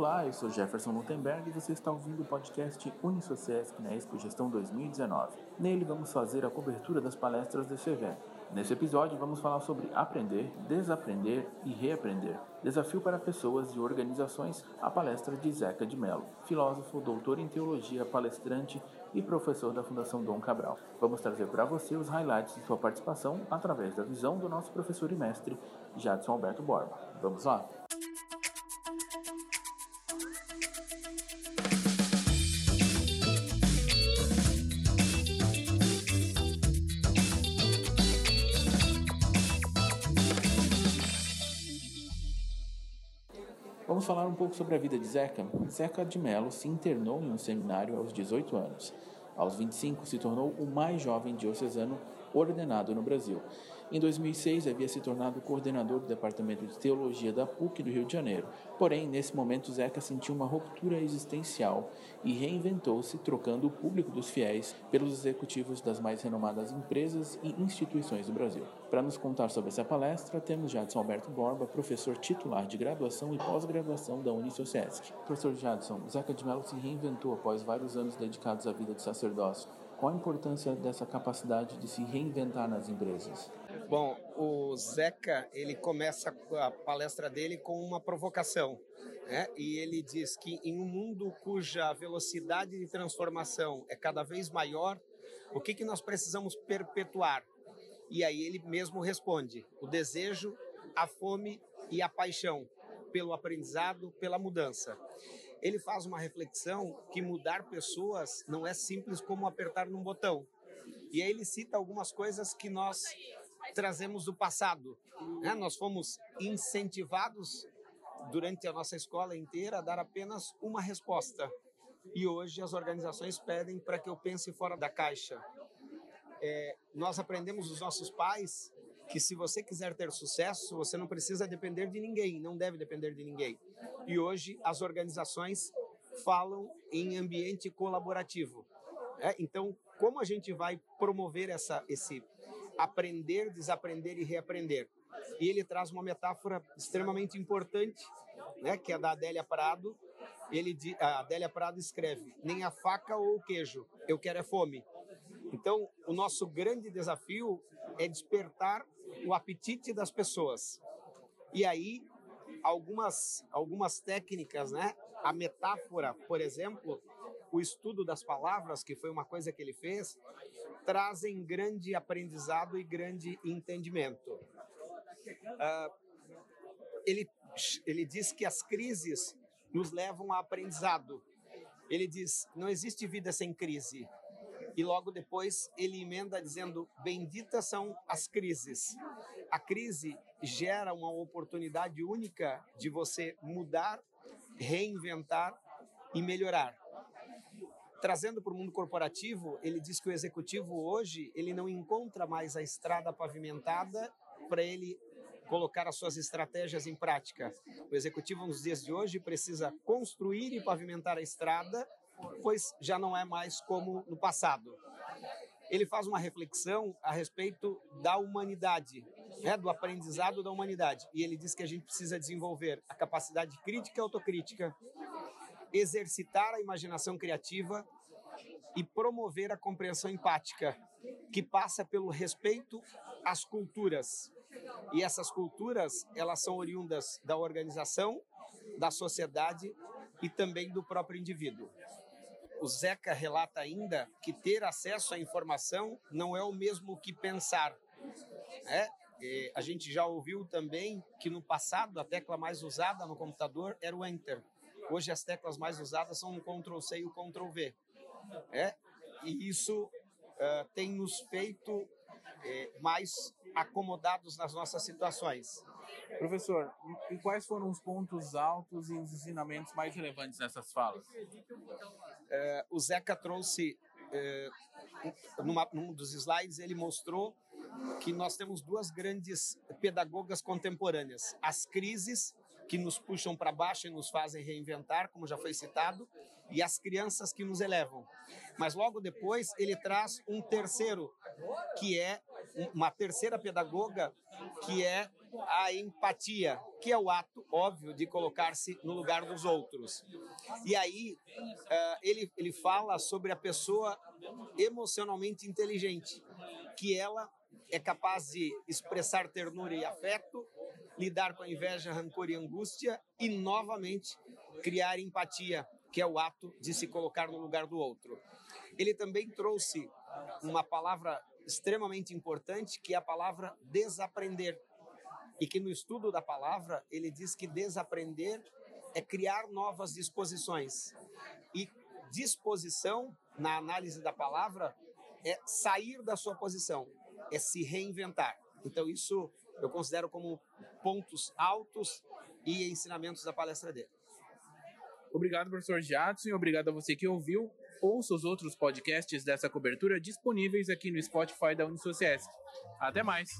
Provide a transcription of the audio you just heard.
Olá, eu sou Jefferson Lutemberg e você está ouvindo o podcast Unisociesc na Expo Gestão 2019. Nele vamos fazer a cobertura das palestras desse evento. Nesse episódio vamos falar sobre aprender, desaprender e reaprender. Desafio para pessoas e organizações, a palestra de Zeca de Mello, filósofo, doutor em teologia, palestrante e professor da Fundação Dom Cabral. Vamos trazer para você os highlights de sua participação através da visão do nosso professor e mestre, Jadson Alberto Borba. Vamos lá? Vamos falar um pouco sobre a vida de Zeca. Zeca de Mello se internou em um seminário aos 18 anos. Aos 25, se tornou o mais jovem diocesano ordenado no Brasil. Em 2006, havia se tornado coordenador do Departamento de Teologia da PUC do Rio de Janeiro. Porém, nesse momento, Zeca sentiu uma ruptura existencial e reinventou-se, trocando o público dos fiéis pelos executivos das mais renomadas empresas e instituições do Brasil. Para nos contar sobre essa palestra, temos Jadson Alberto Borba, professor titular de graduação e pós-graduação da Unisociesc. Professor Jadson, Zeca de Mello se reinventou após vários anos dedicados à vida de sacerdócio. Qual a importância dessa capacidade de se reinventar nas empresas? Bom, o Zeca ele começa a palestra dele com uma provocação, né? E ele diz que em um mundo cuja velocidade de transformação é cada vez maior, o que que nós precisamos perpetuar? E aí ele mesmo responde: o desejo, a fome e a paixão pelo aprendizado, pela mudança ele faz uma reflexão que mudar pessoas não é simples como apertar num botão. E aí ele cita algumas coisas que nós trazemos do passado. Né? Nós fomos incentivados durante a nossa escola inteira a dar apenas uma resposta. E hoje as organizações pedem para que eu pense fora da caixa. É, nós aprendemos dos nossos pais que se você quiser ter sucesso, você não precisa depender de ninguém, não deve depender de ninguém. E hoje as organizações falam em ambiente colaborativo. É, então, como a gente vai promover essa, esse aprender, desaprender e reaprender? E ele traz uma metáfora extremamente importante, né, que é da Adélia Prado. Ele, a Adélia Prado escreve: nem a faca ou o queijo, eu quero é fome. Então, o nosso grande desafio é despertar o apetite das pessoas. E aí, algumas, algumas técnicas, né? A metáfora, por exemplo, o estudo das palavras, que foi uma coisa que ele fez, trazem grande aprendizado e grande entendimento. Uh, ele, ele diz que as crises nos levam a aprendizado. Ele diz: não existe vida sem crise e logo depois ele emenda dizendo: Benditas são as crises. A crise gera uma oportunidade única de você mudar, reinventar e melhorar. Trazendo para o mundo corporativo, ele diz que o executivo hoje ele não encontra mais a estrada pavimentada para ele colocar as suas estratégias em prática. O executivo nos dias de hoje precisa construir e pavimentar a estrada pois já não é mais como no passado. Ele faz uma reflexão a respeito da humanidade, né, do aprendizado da humanidade. E ele diz que a gente precisa desenvolver a capacidade crítica e autocrítica, exercitar a imaginação criativa e promover a compreensão empática, que passa pelo respeito às culturas. E essas culturas, elas são oriundas da organização, da sociedade e também do próprio indivíduo o Zeca relata ainda que ter acesso à informação não é o mesmo que pensar. É? A gente já ouviu também que no passado a tecla mais usada no computador era o Enter. Hoje as teclas mais usadas são o Ctrl C e o Ctrl V. É? E isso uh, tem nos feito é, mais acomodados nas nossas situações. Professor, e quais foram os pontos altos e os ensinamentos mais relevantes nessas falas? É, o Zeca trouxe, é, numa, num dos slides, ele mostrou que nós temos duas grandes pedagogas contemporâneas: as crises que nos puxam para baixo e nos fazem reinventar, como já foi citado, e as crianças que nos elevam. Mas logo depois ele traz um terceiro, que é uma terceira pedagoga, que é a empatia, que é o ato óbvio de colocar-se no lugar dos outros. E aí uh, ele, ele fala sobre a pessoa emocionalmente inteligente, que ela é capaz de expressar ternura e afeto, lidar com a inveja, rancor e angústia e novamente criar empatia, que é o ato de se colocar no lugar do outro. Ele também trouxe uma palavra extremamente importante, que é a palavra desaprender. E que no estudo da palavra, ele diz que desaprender é criar novas disposições. E disposição, na análise da palavra, é sair da sua posição, é se reinventar. Então, isso eu considero como pontos altos e ensinamentos da palestra dele. Obrigado, professor Jadson, e obrigado a você que ouviu. Ouça os outros podcasts dessa cobertura disponíveis aqui no Spotify da Unisociesc. Até mais!